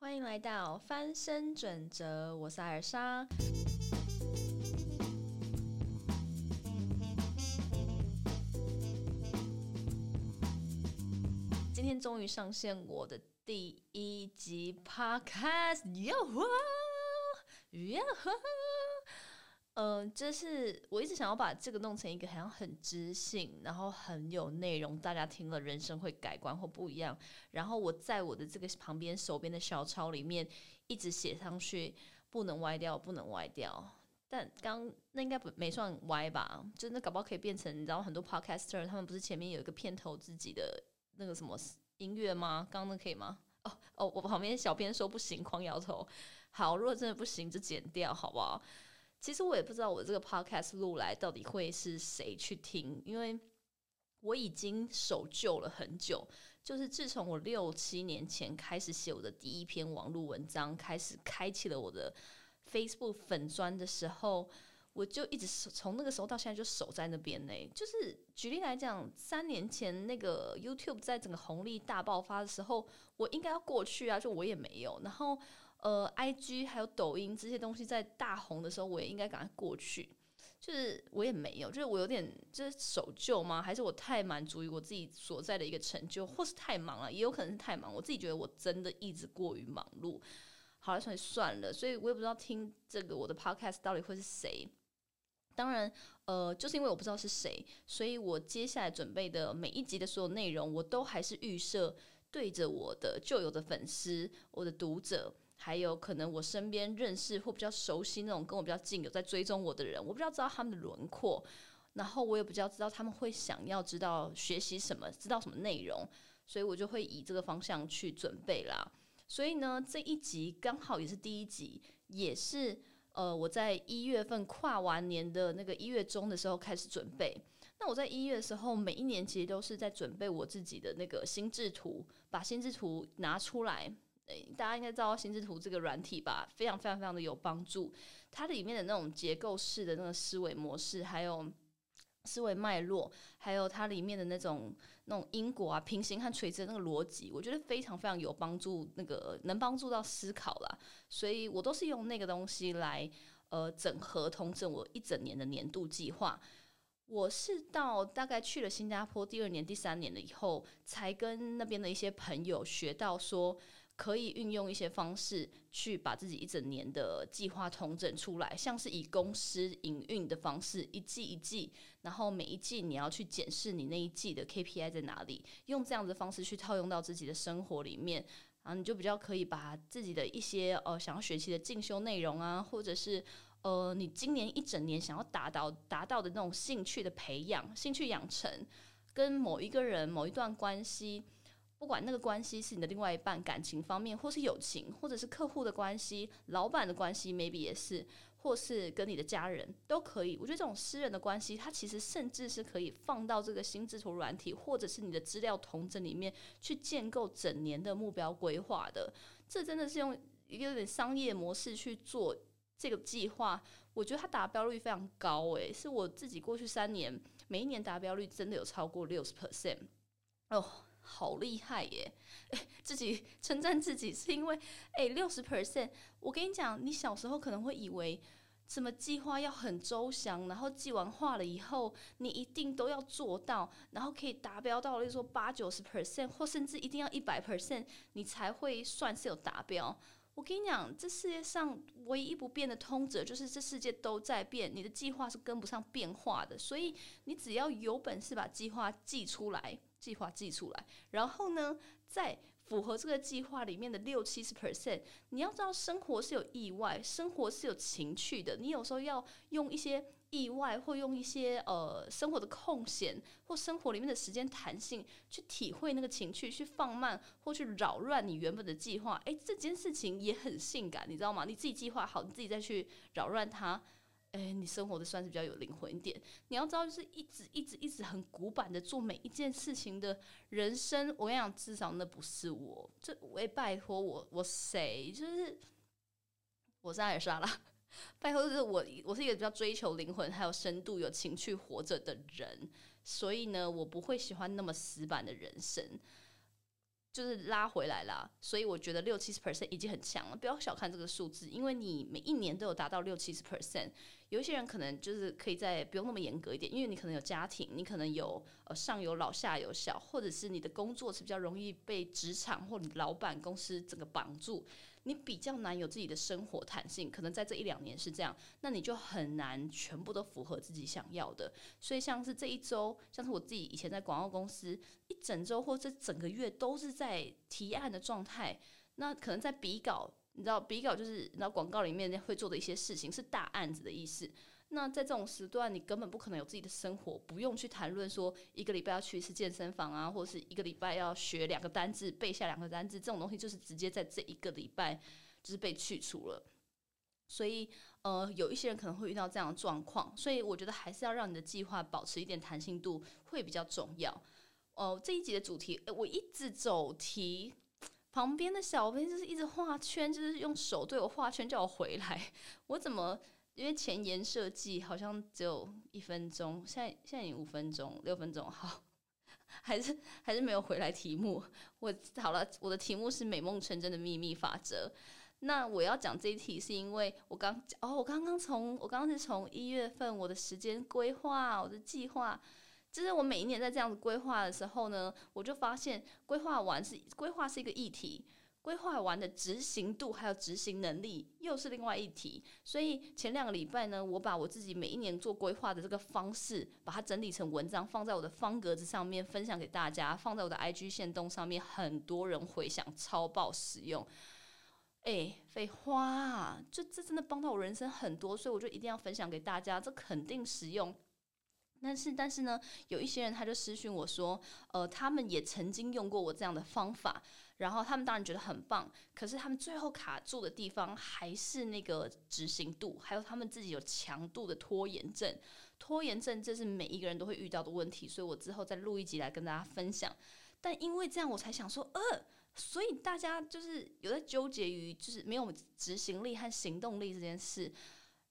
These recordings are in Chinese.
欢迎来到翻身准则，我是艾尔莎。今天终于上线我的第一集 Podcast，哟吼哟吼！嗯，就是我一直想要把这个弄成一个好像很知性，然后很有内容，大家听了人生会改观或不一样。然后我在我的这个旁边手边的小抄里面一直写上去，不能歪掉，不能歪掉。但刚那应该不没算歪吧？就那搞不好可以变成，你知道很多 podcaster 他们不是前面有一个片头自己的那个什么音乐吗？刚刚那可以吗？哦哦，我旁边小编说不行，狂摇头。好，如果真的不行就剪掉，好不好？其实我也不知道我这个 podcast 录来到底会是谁去听，因为我已经守旧了很久。就是自从我六七年前开始写我的第一篇网络文章，开始开启了我的 Facebook 粉砖的时候，我就一直从那个时候到现在就守在那边呢。就是举例来讲，三年前那个 YouTube 在整个红利大爆发的时候，我应该要过去啊，就我也没有。然后。呃，I G 还有抖音这些东西在大红的时候，我也应该赶快过去。就是我也没有，就是我有点就是守旧吗？还是我太满足于我自己所在的一个成就，或是太忙了？也有可能是太忙。我自己觉得我真的一直过于忙碌。好了，所以算了。所以我也不知道听这个我的 Podcast 到底会是谁。当然，呃，就是因为我不知道是谁，所以我接下来准备的每一集的所有内容，我都还是预设对着我的旧有的粉丝、我的读者。还有可能我身边认识或比较熟悉那种跟我比较近有在追踪我的人，我比较知道他们的轮廓，然后我也比较知道他们会想要知道学习什么，知道什么内容，所以我就会以这个方向去准备啦。所以呢，这一集刚好也是第一集，也是呃我在一月份跨完年的那个一月中的时候开始准备。那我在一月的时候，每一年其实都是在准备我自己的那个心智图，把心智图拿出来。大家应该知道心智图这个软体吧，非常非常非常的有帮助。它里面的那种结构式的那个思维模式，还有思维脉络，还有它里面的那种那种因果啊、平行和垂直的那个逻辑，我觉得非常非常有帮助，那个能帮助到思考啦。所以我都是用那个东西来呃整合通整我一整年的年度计划。我是到大概去了新加坡第二年、第三年了以后，才跟那边的一些朋友学到说。可以运用一些方式去把自己一整年的计划统整出来，像是以公司营运的方式，一季一季，然后每一季你要去检视你那一季的 KPI 在哪里，用这样子的方式去套用到自己的生活里面，然后你就比较可以把自己的一些呃想要学习的进修内容啊，或者是呃你今年一整年想要达到达到的那种兴趣的培养、兴趣养成，跟某一个人、某一段关系。不管那个关系是你的另外一半，感情方面，或是友情，或者是客户的关系、老板的关系，maybe 也是，或是跟你的家人都可以。我觉得这种私人的关系，它其实甚至是可以放到这个心智图软体，或者是你的资料同整里面去建构整年的目标规划的。这真的是用一个有点商业模式去做这个计划，我觉得它达标率非常高。诶，是我自己过去三年每一年达标率真的有超过六十 percent 哦。好厉害耶！自己称赞自己是因为，哎，六十 percent。我跟你讲，你小时候可能会以为，什么计划要很周详，然后计完划了以后，你一定都要做到，然后可以达标到，例如说八九十 percent，或甚至一定要一百 percent，你才会算是有达标。我跟你讲，这世界上唯一不变的通则就是，这世界都在变，你的计划是跟不上变化的，所以你只要有本事把计划记出来。计划记出来，然后呢，在符合这个计划里面的六七十 percent，你要知道生活是有意外，生活是有情趣的。你有时候要用一些意外，或用一些呃生活的空闲，或生活里面的时间弹性，去体会那个情趣，去放慢或去扰乱你原本的计划。诶，这件事情也很性感，你知道吗？你自己计划好，你自己再去扰乱它。哎，你生活的算是比较有灵魂一点。你要知道，就是一直一直一直很古板的做每一件事情的人生。我跟你讲，至少那不是我。这我也拜托我，我谁？就是我是艾尔莎啦。拜托，就是我，我是一个比较追求灵魂还有深度、有情趣活着的人。所以呢，我不会喜欢那么死板的人生。就是拉回来啦，所以我觉得六七十 percent 已经很强了，不要小看这个数字，因为你每一年都有达到六七十 percent。有一些人可能就是可以在不用那么严格一点，因为你可能有家庭，你可能有呃上有老下有小，或者是你的工作是比较容易被职场或你老板公司整个绑住。你比较难有自己的生活弹性，可能在这一两年是这样，那你就很难全部都符合自己想要的。所以像是这一周，像是我自己以前在广告公司，一整周或者整个月都是在提案的状态，那可能在比稿，你知道比稿就是你知道广告里面会做的一些事情是大案子的意思。那在这种时段，你根本不可能有自己的生活，不用去谈论说一个礼拜要去一次健身房啊，或者是一个礼拜要学两个单字、背下两个单字，这种东西就是直接在这一个礼拜就是被去除了。所以，呃，有一些人可能会遇到这样的状况，所以我觉得还是要让你的计划保持一点弹性度会比较重要。哦，这一集的主题，我一直走题，旁边的小编就是一直画圈，就是用手对我画圈叫我回来，我怎么？因为前沿设计好像只有一分钟，现在现在已经五分钟、六分钟，好，还是还是没有回来题目。我好了，我的题目是美梦成真的秘密法则。那我要讲这一题，是因为我刚哦，我刚刚从我刚刚是从一月份我的时间规划，我的计划，就是我每一年在这样子规划的时候呢，我就发现规划完是规划是一个议题。规划完的执行度还有执行能力又是另外一题，所以前两个礼拜呢，我把我自己每一年做规划的这个方式，把它整理成文章，放在我的方格子上面分享给大家，放在我的 IG 线动上面，很多人回想超爆实用。哎，废话，就这真的帮到我人生很多，所以我就一定要分享给大家，这肯定实用。但是，但是呢，有一些人他就私讯我说，呃，他们也曾经用过我这样的方法。然后他们当然觉得很棒，可是他们最后卡住的地方还是那个执行度，还有他们自己有强度的拖延症。拖延症这是每一个人都会遇到的问题，所以我之后再录一集来跟大家分享。但因为这样，我才想说，呃，所以大家就是有在纠结于就是没有执行力和行动力这件事，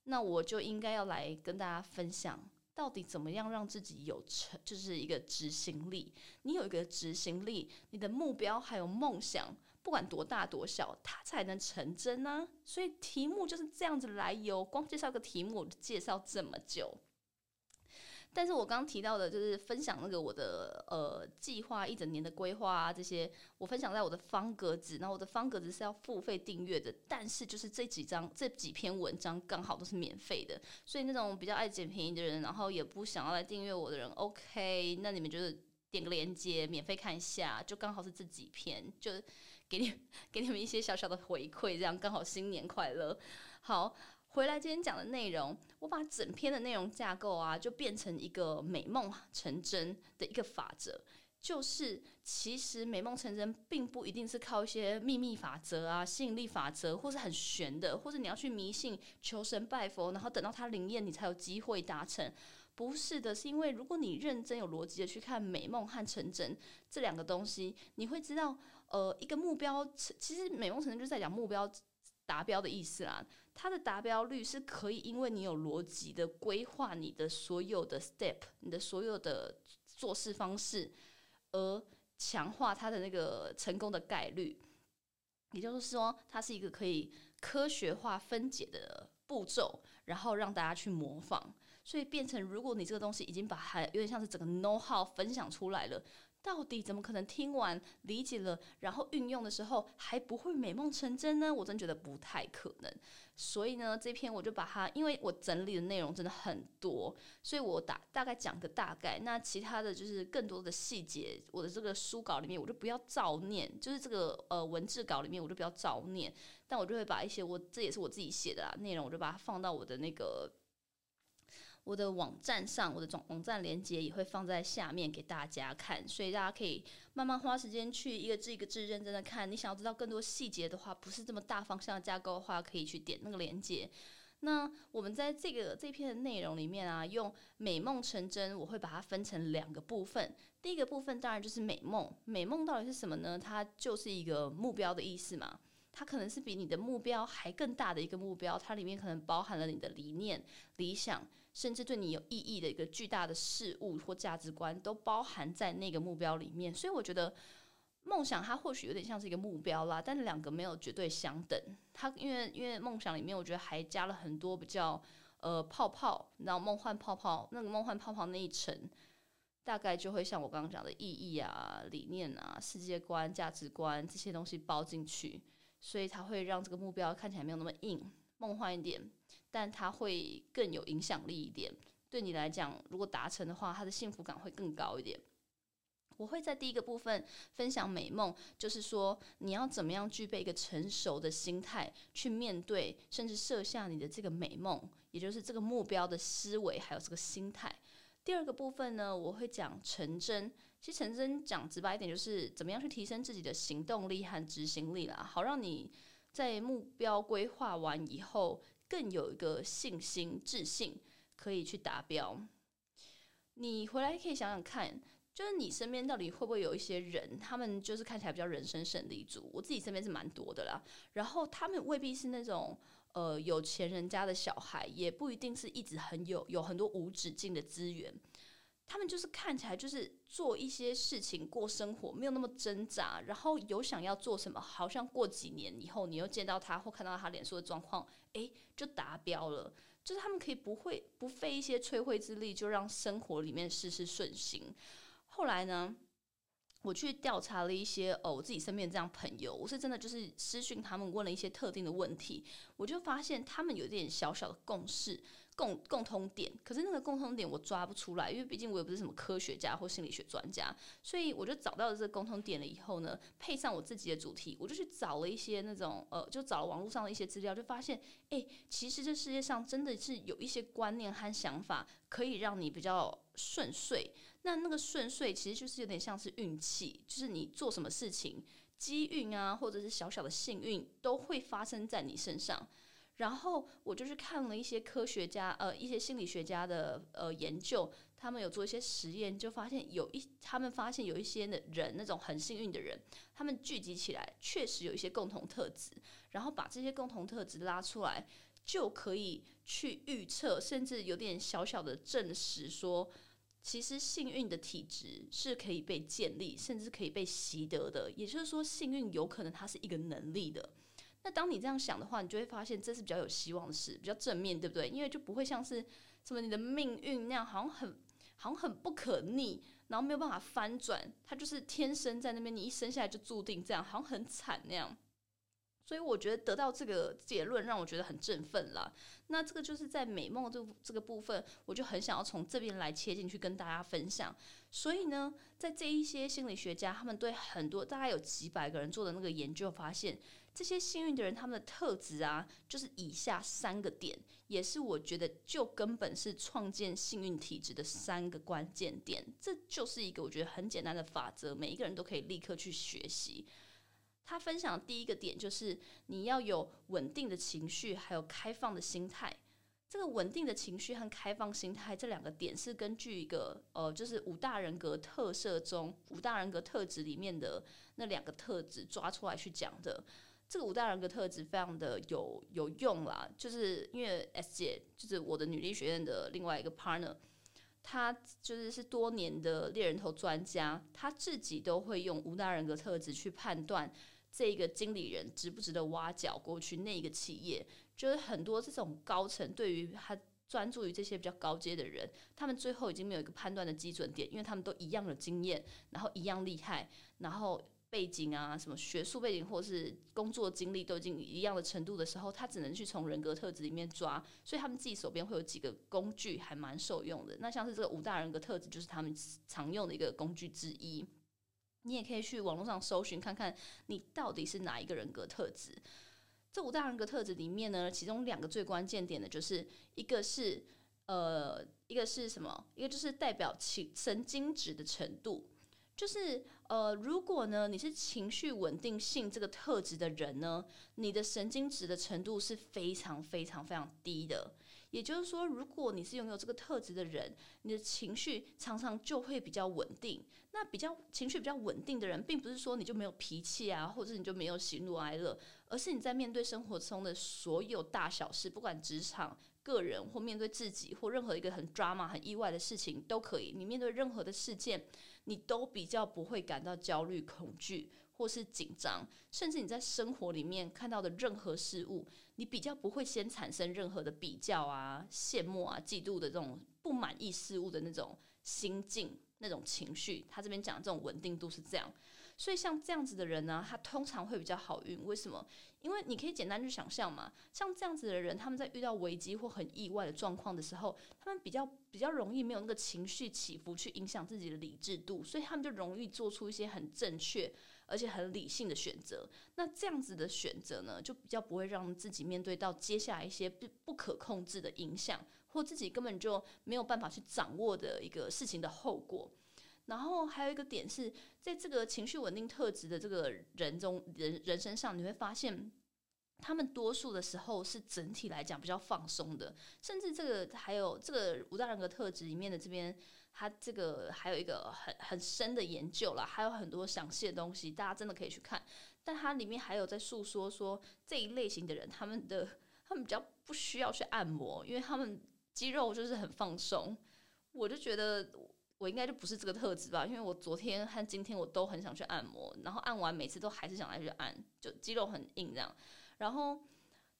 那我就应该要来跟大家分享。到底怎么样让自己有成，就是一个执行力？你有一个执行力，你的目标还有梦想，不管多大多小，它才能成真呢。所以题目就是这样子来由，光介绍个题目，介绍这么久。但是我刚刚提到的，就是分享那个我的呃计划一整年的规划啊，这些我分享在我的方格子。那我的方格子是要付费订阅的，但是就是这几张这几篇文章刚好都是免费的，所以那种比较爱捡便宜的人，然后也不想要来订阅我的人，OK，那你们就是点个链接，免费看一下，就刚好是这几篇，就给你 给你们一些小小的回馈，这样刚好新年快乐，好。回来今天讲的内容，我把整篇的内容架构啊，就变成一个美梦成真的一个法则，就是其实美梦成真并不一定是靠一些秘密法则啊、吸引力法则，或是很玄的，或者你要去迷信、求神拜佛，然后等到它灵验，你才有机会达成。不是的，是因为如果你认真有逻辑的去看美梦和成真这两个东西，你会知道，呃，一个目标，其实美梦成真就是在讲目标达标的意思啦。它的达标率是可以，因为你有逻辑的规划你的所有的 step，你的所有的做事方式，而强化它的那个成功的概率。也就是说，它是一个可以科学化分解的步骤，然后让大家去模仿，所以变成如果你这个东西已经把它有点像是整个 know how 分享出来了。到底怎么可能听完理解了，然后运用的时候还不会美梦成真呢？我真觉得不太可能。所以呢，这篇我就把它，因为我整理的内容真的很多，所以我大大概讲个大概。那其他的就是更多的细节，我的这个书稿里面我就不要照念，就是这个呃文字稿里面我就不要照念，但我就会把一些我这也是我自己写的啊内容，我就把它放到我的那个。我的网站上，我的总网站连接也会放在下面给大家看，所以大家可以慢慢花时间去一个字一个字认真的看。你想要知道更多细节的话，不是这么大方向的架构的话，可以去点那个连接。那我们在这个这篇的内容里面啊，用美梦成真，我会把它分成两个部分。第一个部分当然就是美梦，美梦到底是什么呢？它就是一个目标的意思嘛。它可能是比你的目标还更大的一个目标，它里面可能包含了你的理念、理想。甚至对你有意义的一个巨大的事物或价值观，都包含在那个目标里面。所以我觉得梦想它或许有点像是一个目标啦，但两个没有绝对相等。它因为因为梦想里面，我觉得还加了很多比较呃泡泡，然后梦幻泡泡那个梦幻泡泡那一层，大概就会像我刚刚讲的意义啊、理念啊、世界观、价值观这些东西包进去，所以它会让这个目标看起来没有那么硬、梦幻一点，但它会更有影响力一点。对你来讲，如果达成的话，它的幸福感会更高一点。我会在第一个部分分享美梦，就是说你要怎么样具备一个成熟的心态去面对，甚至设下你的这个美梦，也就是这个目标的思维，还有这个心态。第二个部分呢，我会讲成真。其实成真讲直白一点，就是怎么样去提升自己的行动力和执行力啦，好让你在目标规划完以后，更有一个信心、自信，可以去达标。你回来可以想想看。就是你身边到底会不会有一些人，他们就是看起来比较人生胜利组？我自己身边是蛮多的啦。然后他们未必是那种呃有钱人家的小孩，也不一定是一直很有有很多无止境的资源。他们就是看起来就是做一些事情过生活，没有那么挣扎。然后有想要做什么，好像过几年以后，你又见到他或看到他脸书的状况，诶，就达标了。就是他们可以不会不费一些吹灰之力，就让生活里面事事顺心。后来呢，我去调查了一些哦，我自己身边这样朋友，我是真的就是私讯他们问了一些特定的问题，我就发现他们有点小小的共识。共共通点，可是那个共通点我抓不出来，因为毕竟我也不是什么科学家或心理学专家，所以我就找到了这个共通点了以后呢，配上我自己的主题，我就去找了一些那种呃，就找了网络上的一些资料，就发现，哎，其实这世界上真的是有一些观念和想法可以让你比较顺遂。那那个顺遂其实就是有点像是运气，就是你做什么事情，机运啊，或者是小小的幸运，都会发生在你身上。然后我就去看了一些科学家，呃，一些心理学家的呃研究，他们有做一些实验，就发现有一，他们发现有一些的人，那种很幸运的人，他们聚集起来，确实有一些共同特质，然后把这些共同特质拉出来，就可以去预测，甚至有点小小的证实说，其实幸运的体质是可以被建立，甚至可以被习得的，也就是说，幸运有可能它是一个能力的。那当你这样想的话，你就会发现这是比较有希望的事，比较正面，对不对？因为就不会像是什么你的命运那样，好像很好像很不可逆，然后没有办法翻转，它就是天生在那边，你一生下来就注定这样，好像很惨那样。所以我觉得得到这个结论让我觉得很振奋了。那这个就是在美梦这这个部分，我就很想要从这边来切进去跟大家分享。所以呢，在这一些心理学家他们对很多大概有几百个人做的那个研究发现。这些幸运的人，他们的特质啊，就是以下三个点，也是我觉得就根本是创建幸运体质的三个关键点。这就是一个我觉得很简单的法则，每一个人都可以立刻去学习。他分享的第一个点就是你要有稳定的情绪，还有开放的心态。这个稳定的情绪和开放心态这两个点是根据一个呃，就是五大人格特色中五大人格特质里面的那两个特质抓出来去讲的。这个五大人格特质非常的有有用啦，就是因为 S 姐就是我的女力学院的另外一个 partner，她就是是多年的猎人头专家，她自己都会用五大人格特质去判断这个经理人值不值得挖角过去那个企业。就是很多这种高层对于他专注于这些比较高阶的人，他们最后已经没有一个判断的基准点，因为他们都一样的经验，然后一样厉害，然后。背景啊，什么学术背景或是工作经历都已经一样的程度的时候，他只能去从人格特质里面抓，所以他们自己手边会有几个工具，还蛮受用的。那像是这个五大人格特质，就是他们常用的一个工具之一。你也可以去网络上搜寻看看，你到底是哪一个人格特质。这五大人格特质里面呢，其中两个最关键点的就是一个是呃，一个是什么？一个就是代表情神经质的程度。就是呃，如果呢你是情绪稳定性这个特质的人呢，你的神经质的程度是非常非常非常低的。也就是说，如果你是拥有这个特质的人，你的情绪常常就会比较稳定。那比较情绪比较稳定的人，并不是说你就没有脾气啊，或者你就没有喜怒哀乐，而是你在面对生活中的所有大小事，不管职场。个人或面对自己或任何一个很 drama 很意外的事情都可以。你面对任何的事件，你都比较不会感到焦虑、恐惧，或是紧张，甚至你在生活里面看到的任何事物，你比较不会先产生任何的比较啊、羡慕啊、嫉妒的这种不满意事物的那种心境、那种情绪。他这边讲这种稳定度是这样。所以像这样子的人呢，他通常会比较好运。为什么？因为你可以简单去想象嘛，像这样子的人，他们在遇到危机或很意外的状况的时候，他们比较比较容易没有那个情绪起伏去影响自己的理智度，所以他们就容易做出一些很正确而且很理性的选择。那这样子的选择呢，就比较不会让自己面对到接下来一些不不可控制的影响，或自己根本就没有办法去掌握的一个事情的后果。然后还有一个点是在这个情绪稳定特质的这个人中人人身上，你会发现，他们多数的时候是整体来讲比较放松的，甚至这个还有这个五大人格特质里面的这边，它这个还有一个很很深的研究啦，还有很多详细的东西，大家真的可以去看。但它里面还有在诉说说这一类型的人，他们的他们比较不需要去按摩，因为他们肌肉就是很放松。我就觉得。我应该就不是这个特质吧，因为我昨天和今天我都很想去按摩，然后按完每次都还是想来去按，就肌肉很硬这样。然后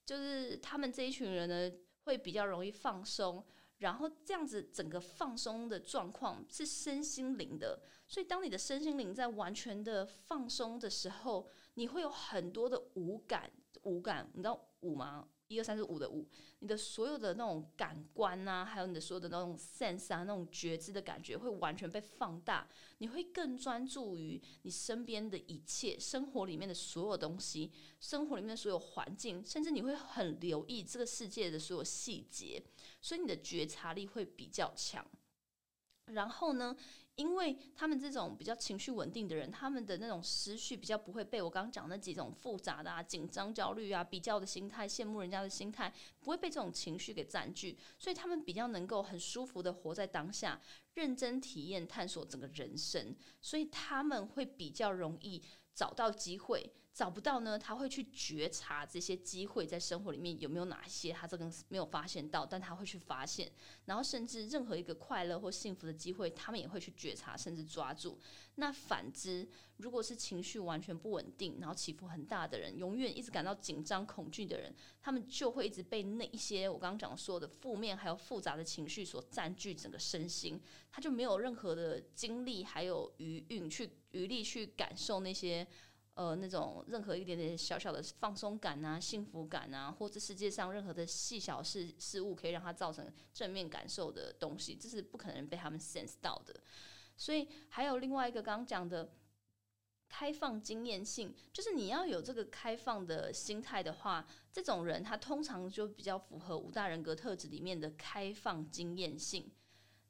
就是他们这一群人呢，会比较容易放松，然后这样子整个放松的状况是身心灵的，所以当你的身心灵在完全的放松的时候，你会有很多的五感，五感，你知道五吗？一二三四五的五，你的所有的那种感官啊，还有你的所有的那种 sense 啊，那种觉知的感觉会完全被放大，你会更专注于你身边的一切，生活里面的所有东西，生活里面的所有环境，甚至你会很留意这个世界的所有细节，所以你的觉察力会比较强。然后呢？因为他们这种比较情绪稳定的人，他们的那种思绪比较不会被我刚刚讲那几种复杂的啊、紧张、焦虑啊、比较的心态、羡慕人家的心态，不会被这种情绪给占据，所以他们比较能够很舒服的活在当下，认真体验、探索整个人生，所以他们会比较容易找到机会。找不到呢，他会去觉察这些机会在生活里面有没有哪些他这个没有发现到，但他会去发现，然后甚至任何一个快乐或幸福的机会，他们也会去觉察甚至抓住。那反之，如果是情绪完全不稳定，然后起伏很大的人，永远一直感到紧张恐惧的人，他们就会一直被那一些我刚刚讲说的负面还有复杂的情绪所占据整个身心，他就没有任何的精力还有余韵去余力去感受那些。呃，那种任何一点点小小的放松感啊、幸福感啊，或者世界上任何的细小事事物可以让他造成正面感受的东西，这是不可能被他们 sense 到的。所以还有另外一个刚刚讲的开放经验性，就是你要有这个开放的心态的话，这种人他通常就比较符合五大人格特质里面的开放经验性。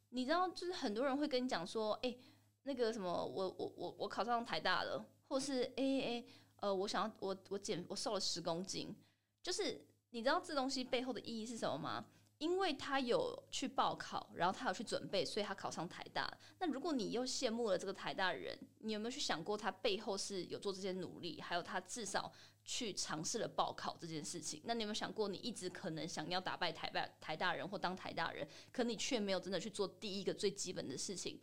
你知道，就是很多人会跟你讲说，哎，那个什么，我我我我考上台大了。或是 A A，呃，我想要我我减我瘦了十公斤，就是你知道这东西背后的意义是什么吗？因为他有去报考，然后他有去准备，所以他考上台大。那如果你又羡慕了这个台大人，你有没有去想过他背后是有做这些努力，还有他至少去尝试了报考这件事情？那你有没有想过，你一直可能想要打败台大台大人或当台大人，可你却没有真的去做第一个最基本的事情，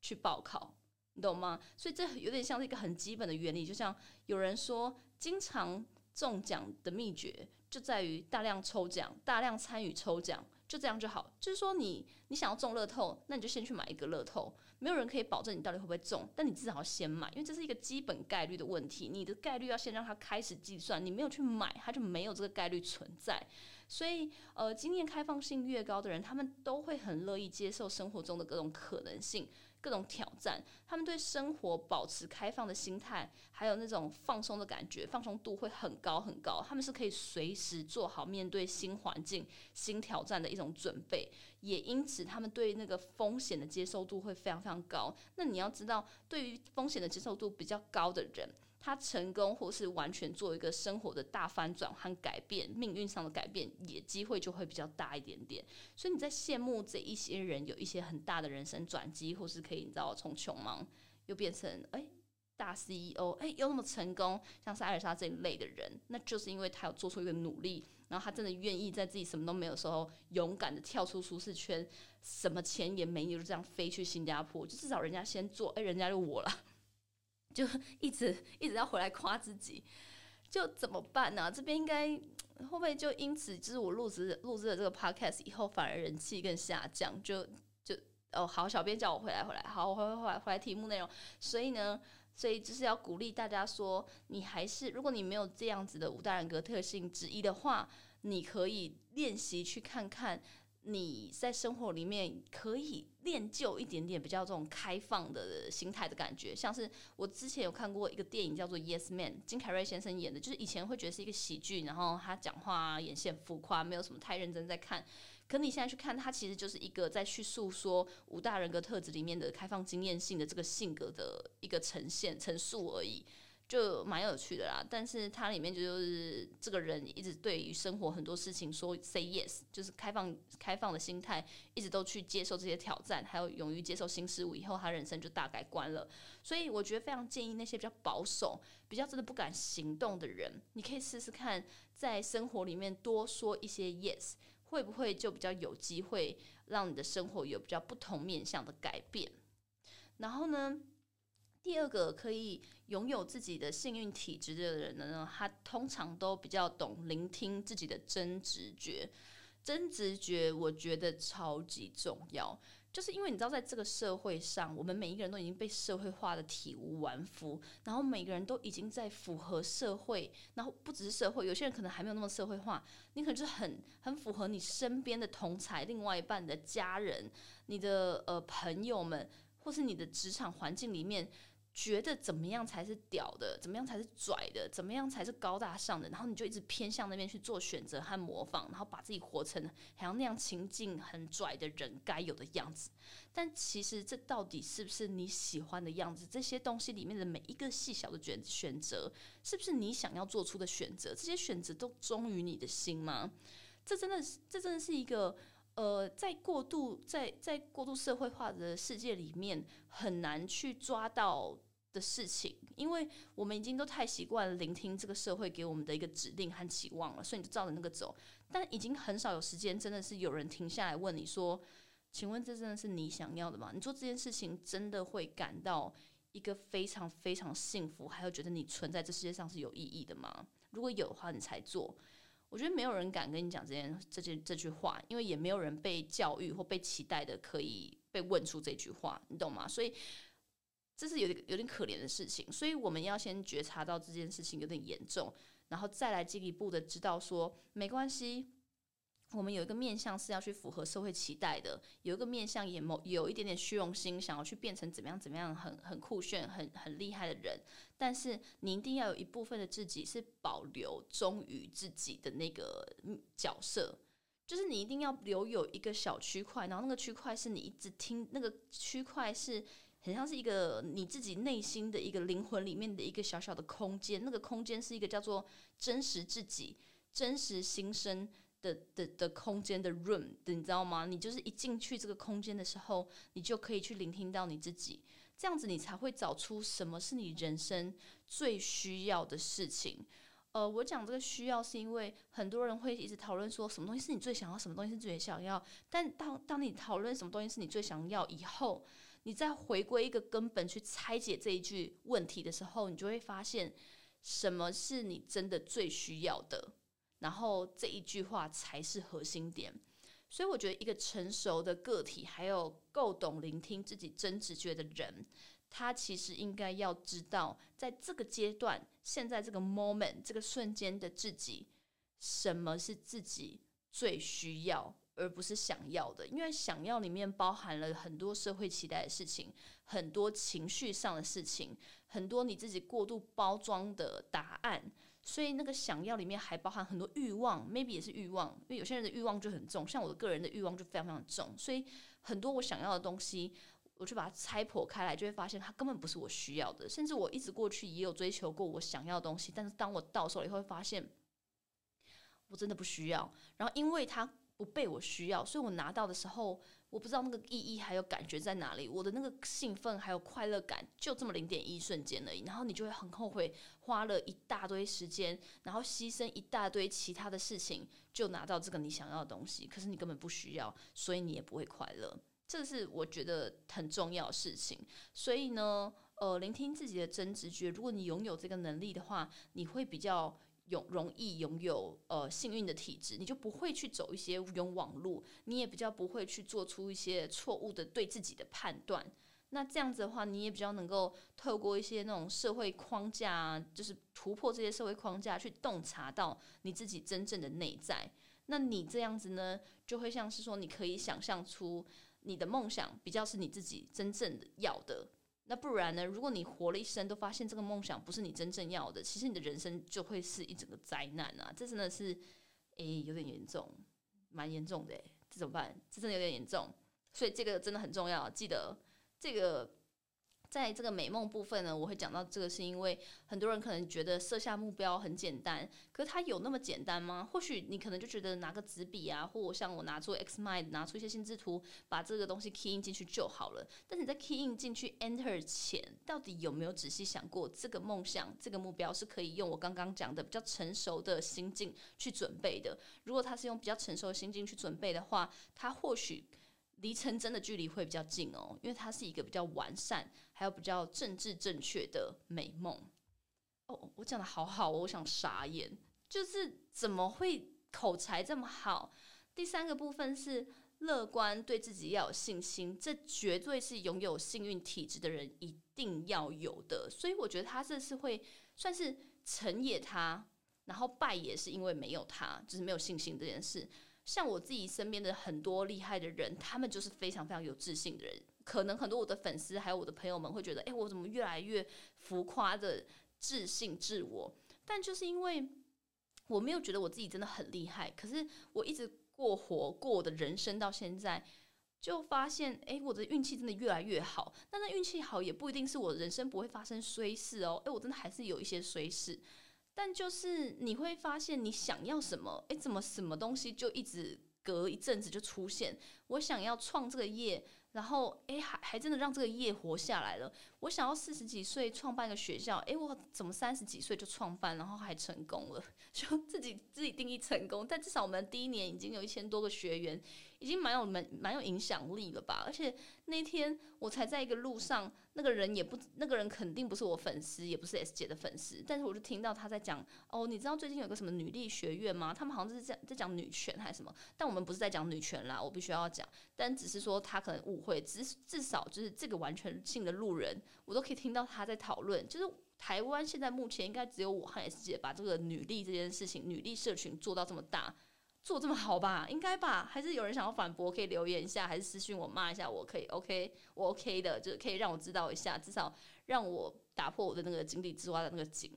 去报考？懂吗？所以这有点像是一个很基本的原理，就像有人说，经常中奖的秘诀就在于大量抽奖、大量参与抽奖，就这样就好。就是说，你你想要中乐透，那你就先去买一个乐透。没有人可以保证你到底会不会中，但你至少要先买，因为这是一个基本概率的问题。你的概率要先让它开始计算，你没有去买，它就没有这个概率存在。所以，呃，经验开放性越高的人，他们都会很乐意接受生活中的各种可能性。各种挑战，他们对生活保持开放的心态，还有那种放松的感觉，放松度会很高很高。他们是可以随时做好面对新环境、新挑战的一种准备，也因此他们对那个风险的接受度会非常非常高。那你要知道，对于风险的接受度比较高的人。他成功，或是完全做一个生活的大翻转和改变，命运上的改变，也机会就会比较大一点点。所以你在羡慕这一些人有一些很大的人生转机，或是可以你知道从穷忙又变成哎大 CEO，哎又那么成功，像是艾尔莎这一类的人，那就是因为他有做出一个努力，然后他真的愿意在自己什么都没有的时候，勇敢的跳出舒适圈，什么钱也没有，就这样飞去新加坡，就至少人家先做，哎，人家就我了。就一直一直要回来夸自己，就怎么办呢？这边应该会不会就因此，就是我录制录制了这个 podcast 以后，反而人气更下降？就就哦，好，小编叫我回来回来，好，我回回回来回来题目内容。所以呢，所以就是要鼓励大家说，你还是如果你没有这样子的五大人格特性之一的话，你可以练习去看看。你在生活里面可以练就一点点比较这种开放的心态的感觉，像是我之前有看过一个电影叫做《Yes Man》，金凯瑞先生演的，就是以前会觉得是一个喜剧，然后他讲话啊眼线浮夸，没有什么太认真在看。可你现在去看，他其实就是一个在去诉说五大人格特质里面的开放经验性的这个性格的一个呈现陈述而已。就蛮有趣的啦，但是它里面就是这个人一直对于生活很多事情说 say yes，就是开放开放的心态，一直都去接受这些挑战，还有勇于接受新事物，以后他人生就大改观了。所以我觉得非常建议那些比较保守、比较真的不敢行动的人，你可以试试看，在生活里面多说一些 yes，会不会就比较有机会让你的生活有比较不同面向的改变？然后呢？第二个可以拥有自己的幸运体质的人呢，他通常都比较懂聆听自己的真直觉。真直觉我觉得超级重要，就是因为你知道，在这个社会上，我们每一个人都已经被社会化的体无完肤，然后每个人都已经在符合社会，然后不只是社会，有些人可能还没有那么社会化，你可能就很很符合你身边的同才、另外一半的家人、你的呃朋友们，或是你的职场环境里面。觉得怎么样才是屌的，怎么样才是拽的，怎么样才是高大上的，然后你就一直偏向那边去做选择和模仿，然后把自己活成好像那样情境很拽的人该有的样子。但其实这到底是不是你喜欢的样子？这些东西里面的每一个细小的选选择，是不是你想要做出的选择？这些选择都忠于你的心吗？这真的是，这真的是一个。呃，在过度在在过度社会化的世界里面，很难去抓到的事情，因为我们已经都太习惯聆听这个社会给我们的一个指令和期望了，所以你就照着那个走。但已经很少有时间，真的是有人停下来问你说：“请问这真的是你想要的吗？你做这件事情真的会感到一个非常非常幸福，还有觉得你存在这世界上是有意义的吗？如果有的话，你才做。”我觉得没有人敢跟你讲这件这件这句话，因为也没有人被教育或被期待的可以被问出这句话，你懂吗？所以这是有点有点可怜的事情。所以我们要先觉察到这件事情有点严重，然后再来进一步的知道说没关系。我们有一个面向是要去符合社会期待的，有一个面向也某有一点点虚荣心，想要去变成怎么样怎么样很很酷炫、很很厉害的人。但是你一定要有一部分的自己是保留忠于自己的那个角色，就是你一定要留有一个小区块，然后那个区块是你一直听，那个区块是很像是一个你自己内心的一个灵魂里面的一个小小的空间，那个空间是一个叫做真实自己、真实心声。的的的空间的 room，你知道吗？你就是一进去这个空间的时候，你就可以去聆听到你自己，这样子你才会找出什么是你人生最需要的事情。呃，我讲这个需要是因为很多人会一直讨论说什么东西是你最想要，什么东西是最想要。但当当你讨论什么东西是你最想要以后，你再回归一个根本去拆解这一句问题的时候，你就会发现什么是你真的最需要的。然后这一句话才是核心点，所以我觉得一个成熟的个体，还有够懂聆听自己真直觉的人，他其实应该要知道，在这个阶段，现在这个 moment 这个瞬间的自己，什么是自己最需要，而不是想要的。因为想要里面包含了很多社会期待的事情，很多情绪上的事情，很多你自己过度包装的答案。所以那个想要里面还包含很多欲望，maybe 也是欲望，因为有些人的欲望就很重，像我个人的欲望就非常非常重，所以很多我想要的东西，我去把它拆破开来，就会发现它根本不是我需要的。甚至我一直过去也有追求过我想要的东西，但是当我到手了以后，会发现我真的不需要。然后因为它不被我需要，所以我拿到的时候。我不知道那个意义还有感觉在哪里，我的那个兴奋还有快乐感就这么零点一瞬间而已，然后你就会很后悔花了一大堆时间，然后牺牲一大堆其他的事情，就拿到这个你想要的东西，可是你根本不需要，所以你也不会快乐。这是我觉得很重要的事情。所以呢，呃聆听自己的真直觉。如果你拥有这个能力的话，你会比较有容易拥有呃幸运的体质，你就不会去走一些冤枉路，你也比较不会去做出一些错误的对自己的判断。那这样子的话，你也比较能够透过一些那种社会框架啊，就是突破这些社会框架，去洞察到你自己真正的内在。那你这样子呢，就会像是说，你可以想象出你的梦想比较是你自己真正的要的。那不然呢？如果你活了一生都发现这个梦想不是你真正要的，其实你的人生就会是一整个灾难啊！这真的是，诶，有点严重，蛮严重的，这怎么办？这真的有点严重，所以这个真的很重要，记得。这个在这个美梦部分呢，我会讲到这个，是因为很多人可能觉得设下目标很简单，可是它有那么简单吗？或许你可能就觉得拿个纸笔啊，或像我拿出 X Mind，拿出一些心智图，把这个东西 key in 进去就好了。但是你在 key in 进去 enter 前，到底有没有仔细想过，这个梦想、这个目标是可以用我刚刚讲的比较成熟的心境去准备的？如果他是用比较成熟的心境去准备的话，他或许。离成真的距离会比较近哦，因为它是一个比较完善，还有比较政治正确的美梦。哦，我讲的好好，我想傻眼，就是怎么会口才这么好？第三个部分是乐观，对自己要有信心，这绝对是拥有幸运体质的人一定要有的。所以我觉得他这是会算是成也他，然后败也是因为没有他，就是没有信心这件事。像我自己身边的很多厉害的人，他们就是非常非常有自信的人。可能很多我的粉丝还有我的朋友们会觉得，哎，我怎么越来越浮夸的自信自我？但就是因为我没有觉得我自己真的很厉害，可是我一直过活过我的人生到现在，就发现，哎，我的运气真的越来越好。但那运气好也不一定是我人生不会发生衰事哦。哎，我真的还是有一些衰事。但就是你会发现，你想要什么？诶，怎么什么东西就一直隔一阵子就出现？我想要创这个业，然后诶，还还真的让这个业活下来了。我想要四十几岁创办一个学校，诶，我怎么三十几岁就创办，然后还成功了？就自己自己定义成功，但至少我们第一年已经有一千多个学员。已经蛮有蛮蛮有影响力了吧？而且那天我才在一个路上，那个人也不，那个人肯定不是我粉丝，也不是 S 姐的粉丝。但是我就听到他在讲，哦，你知道最近有个什么女力学院吗？他们好像是在在讲女权还是什么？但我们不是在讲女权啦，我必须要讲。但只是说他可能误会，至至少就是这个完全性的路人，我都可以听到他在讨论。就是台湾现在目前应该只有我和 S 姐把这个女力这件事情，女力社群做到这么大。做这么好吧，应该吧？还是有人想要反驳，可以留言一下，还是私信我骂一下，我可以，OK，我 OK 的，就是可以让我知道一下，至少让我打破我的那个井底之蛙的那个井。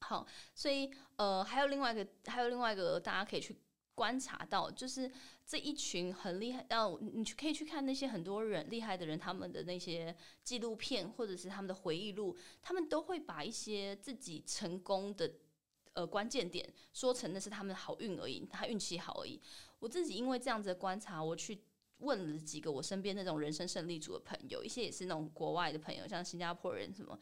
好，所以呃，还有另外一个，还有另外一个，大家可以去观察到，就是这一群很厉害，呃，你去可以去看那些很多人厉害的人，他们的那些纪录片或者是他们的回忆录，他们都会把一些自己成功的。呃，关键点说成那是他们好运而已，他运气好而已。我自己因为这样子的观察，我去问了几个我身边那种人生胜利组的朋友，一些也是那种国外的朋友，像新加坡人什么，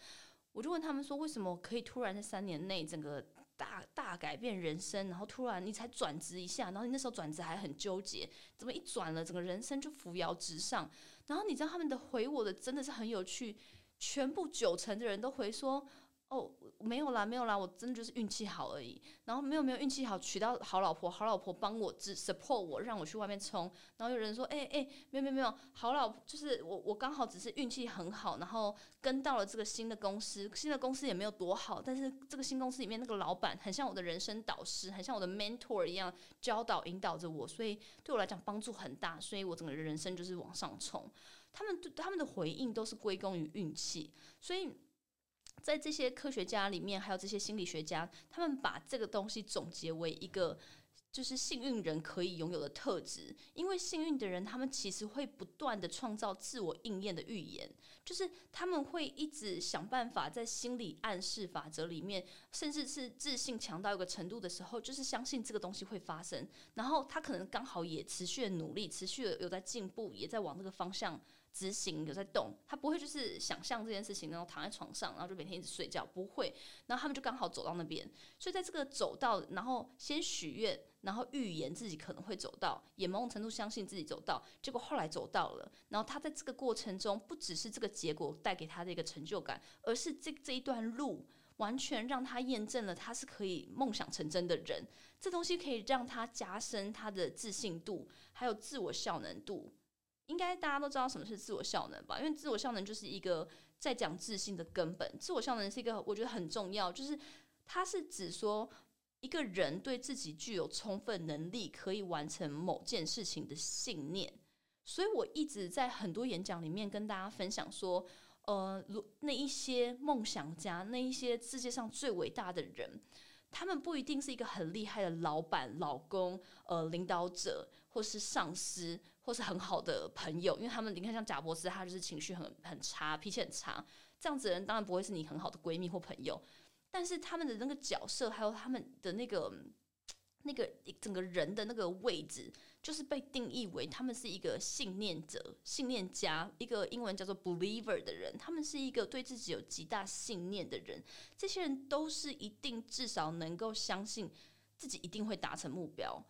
我就问他们说，为什么可以突然在三年内整个大大改变人生，然后突然你才转职一下，然后你那时候转职还很纠结，怎么一转了，整个人生就扶摇直上？然后你知道他们的回我的真的是很有趣，全部九成的人都回说。哦，没有啦，没有啦，我真的就是运气好而已。然后没有没有运气好，娶到好老婆，好老婆帮我只 support 我，让我去外面冲。然后有人说，哎哎，没有没有没有，好老就是我我刚好只是运气很好，然后跟到了这个新的公司，新的公司也没有多好，但是这个新公司里面那个老板很像我的人生导师，很像我的 mentor 一样教导引导着我，所以对我来讲帮助很大，所以我整个人生就是往上冲。他们对他们的回应都是归功于运气，所以。在这些科学家里面，还有这些心理学家，他们把这个东西总结为一个，就是幸运人可以拥有的特质。因为幸运的人，他们其实会不断的创造自我应验的预言，就是他们会一直想办法在心理暗示法则里面，甚至是自信强到一个程度的时候，就是相信这个东西会发生。然后他可能刚好也持续的努力，持续的有在进步，也在往那个方向。执行有在动，他不会就是想象这件事情，然后躺在床上，然后就每天一直睡觉，不会。然后他们就刚好走到那边，所以在这个走到，然后先许愿，然后预言自己可能会走到，也某种程度相信自己走到，结果后来走到了。然后他在这个过程中，不只是这个结果带给他的一个成就感，而是这这一段路完全让他验证了他是可以梦想成真的人。这东西可以让他加深他的自信度，还有自我效能度。应该大家都知道什么是自我效能吧？因为自我效能就是一个在讲自信的根本。自我效能是一个我觉得很重要，就是它是指说一个人对自己具有充分能力可以完成某件事情的信念。所以我一直在很多演讲里面跟大家分享说，呃，如那一些梦想家，那一些世界上最伟大的人，他们不一定是一个很厉害的老板、老公、呃，领导者或是上司。或是很好的朋友，因为他们你看像贾博士，他就是情绪很很差，脾气很差，这样子的人当然不会是你很好的闺蜜或朋友。但是他们的那个角色，还有他们的那个那个整个人的那个位置，就是被定义为他们是一个信念者、信念家，一个英文叫做 believer 的人。他们是一个对自己有极大信念的人。这些人都是一定至少能够相信自己一定会达成目标。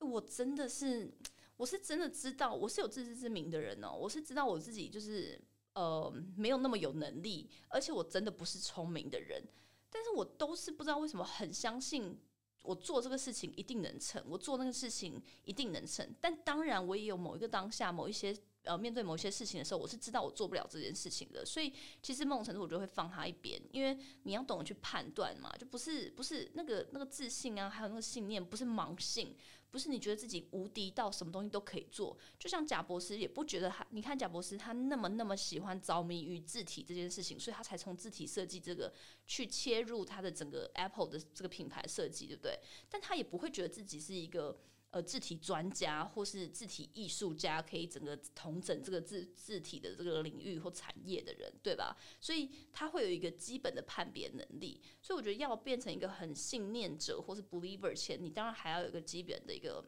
我真的是。我是真的知道，我是有自知之明的人哦。我是知道我自己就是呃没有那么有能力，而且我真的不是聪明的人。但是我都是不知道为什么很相信我做这个事情一定能成，我做那个事情一定能成。但当然，我也有某一个当下，某一些。呃，面对某一些事情的时候，我是知道我做不了这件事情的，所以其实某种程度我就会放他一边，因为你要懂得去判断嘛，就不是不是那个那个自信啊，还有那个信念，不是盲信，不是你觉得自己无敌到什么东西都可以做。就像贾博士也不觉得他，你看贾博士他那么那么喜欢着迷于字体这件事情，所以他才从字体设计这个去切入他的整个 Apple 的这个品牌设计，对不对？但他也不会觉得自己是一个。呃，字体专家或是字体艺术家，可以整个统整这个字字体的这个领域或产业的人，对吧？所以他会有一个基本的判别能力。所以我觉得要变成一个很信念者或是 believer 前，你当然还要有一个基本的一个。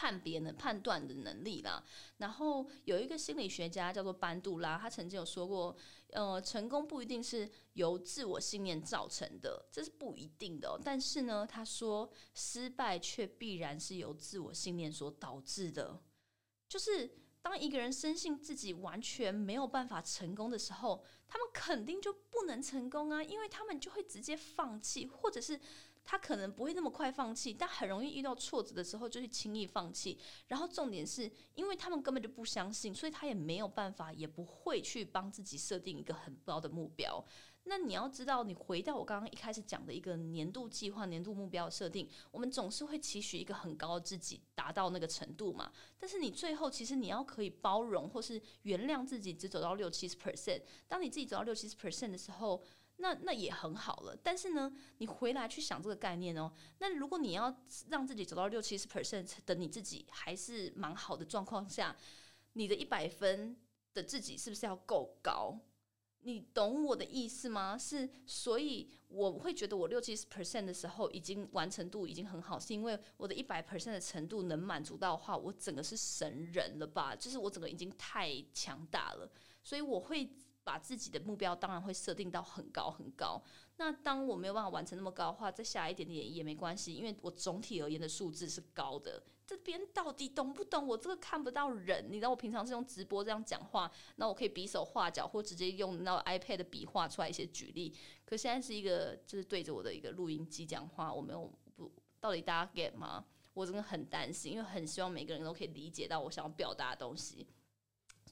判别能判断的能力啦。然后有一个心理学家叫做班杜拉，他曾经有说过，呃，成功不一定是由自我信念造成的，这是不一定的。但是呢，他说失败却必然是由自我信念所导致的。就是当一个人深信自己完全没有办法成功的时候，他们肯定就不能成功啊，因为他们就会直接放弃，或者是。他可能不会那么快放弃，但很容易遇到挫折的时候就去轻易放弃。然后重点是因为他们根本就不相信，所以他也没有办法，也不会去帮自己设定一个很高的目标。那你要知道，你回到我刚刚一开始讲的一个年度计划、年度目标设定，我们总是会期许一个很高的自己达到那个程度嘛。但是你最后其实你要可以包容或是原谅自己只走到六七十 percent。当你自己走到六七十 percent 的时候。那那也很好了，但是呢，你回来去想这个概念哦。那如果你要让自己走到六七十 percent 的你自己还是蛮好的状况下，你的一百分的自己是不是要够高？你懂我的意思吗？是，所以我会觉得我六七十 percent 的时候已经完成度已经很好，是因为我的一百 percent 的程度能满足到的话，我整个是神人了吧？就是我整个已经太强大了，所以我会。把自己的目标当然会设定到很高很高。那当我没有办法完成那么高的话，再下一点点也没关系，因为我总体而言的数字是高的。这边到底懂不懂？我这个看不到人，你知道我平常是用直播这样讲话，那我可以比手画脚，或直接用那 iPad 的笔画出来一些举例。可现在是一个就是对着我的一个录音机讲话，我没有不到底大家 get 吗？我真的很担心，因为很希望每个人都可以理解到我想要表达的东西。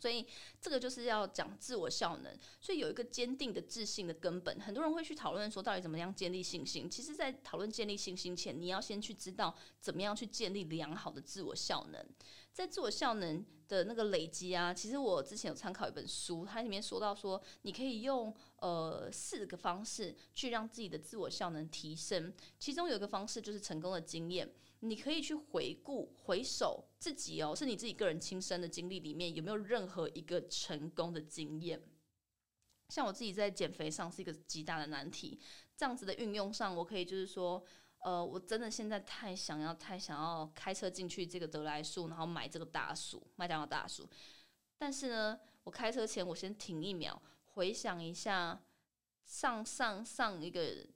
所以这个就是要讲自我效能，所以有一个坚定的自信的根本。很多人会去讨论说，到底怎么样建立信心？其实，在讨论建立信心前，你要先去知道怎么样去建立良好的自我效能。在自我效能的那个累积啊，其实我之前有参考一本书，它里面说到说，你可以用呃四个方式去让自己的自我效能提升。其中有一个方式就是成功的经验。你可以去回顾、回首自己哦，是你自己个人亲身的经历里面有没有任何一个成功的经验？像我自己在减肥上是一个极大的难题，这样子的运用上，我可以就是说，呃，我真的现在太想要、太想要开车进去这个德莱树，然后买这个大薯，麦当劳大薯。但是呢，我开车前我先停一秒，回想一下上上上一个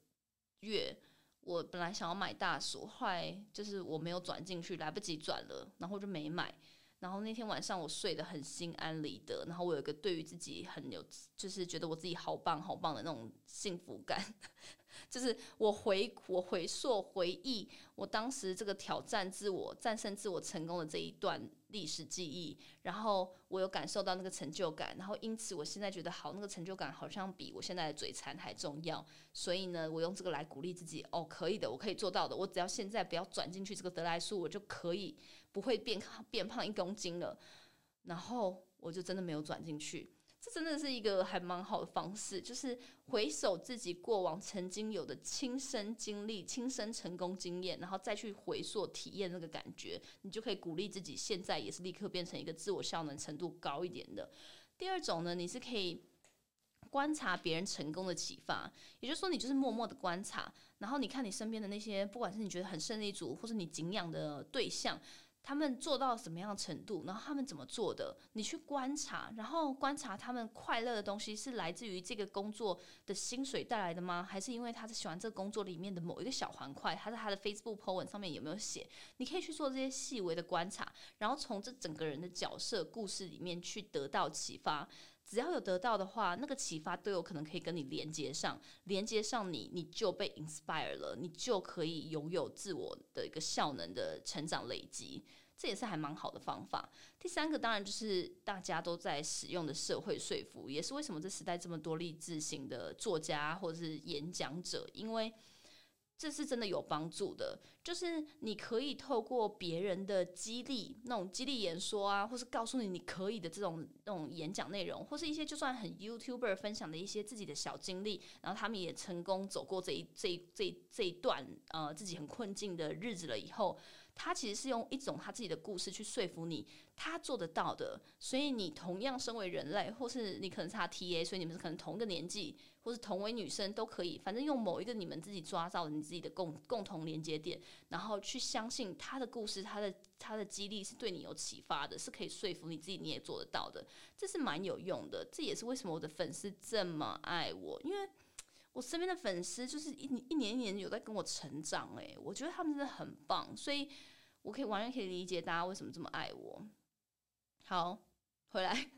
月，我本来想要买大锁，后来就是我没有转进去，来不及转了，然后就没买。然后那天晚上我睡得很心安理得，然后我有一个对于自己很有，就是觉得我自己好棒好棒的那种幸福感。就是我回我回溯回忆我当时这个挑战自我、战胜自我成功的这一段历史记忆，然后我有感受到那个成就感，然后因此我现在觉得好，那个成就感好像比我现在的嘴馋还重要。所以呢，我用这个来鼓励自己，哦，可以的，我可以做到的。我只要现在不要转进去这个德莱素，我就可以不会变胖变胖一公斤了。然后我就真的没有转进去。这真的是一个还蛮好的方式，就是回首自己过往曾经有的亲身经历、亲身成功经验，然后再去回溯体验那个感觉，你就可以鼓励自己，现在也是立刻变成一个自我效能程度高一点的。第二种呢，你是可以观察别人成功的启发，也就是说，你就是默默的观察，然后你看你身边的那些，不管是你觉得很胜利组，或是你敬仰的对象。他们做到什么样程度？然后他们怎么做的？你去观察，然后观察他们快乐的东西是来自于这个工作的薪水带来的吗？还是因为他是喜欢这个工作里面的某一个小环块？他在他的 Facebook po 文上面有没有写？你可以去做这些细微的观察，然后从这整个人的角色故事里面去得到启发。只要有得到的话，那个启发都有可能可以跟你连接上，连接上你，你就被 inspire 了，你就可以拥有自我的一个效能的成长累积，这也是还蛮好的方法。第三个当然就是大家都在使用的社会说服，也是为什么这时代这么多励志型的作家或者是演讲者，因为。这是真的有帮助的，就是你可以透过别人的激励，那种激励演说啊，或是告诉你你可以的这种那种演讲内容，或是一些就算很 YouTuber 分享的一些自己的小经历，然后他们也成功走过这一这这这一段呃自己很困境的日子了以后。他其实是用一种他自己的故事去说服你，他做得到的。所以你同样身为人类，或是你可能是他 TA，所以你们是可能同一个年纪，或是同为女生都可以。反正用某一个你们自己抓到的你自己的共共同连接点，然后去相信他的故事，他的他的激励是对你有启发的，是可以说服你自己你也做得到的。这是蛮有用的。这也是为什么我的粉丝这么爱我，因为我身边的粉丝就是一一年一年有在跟我成长。诶，我觉得他们真的很棒，所以。我可以完全可以理解大家为什么这么爱我。好，回来，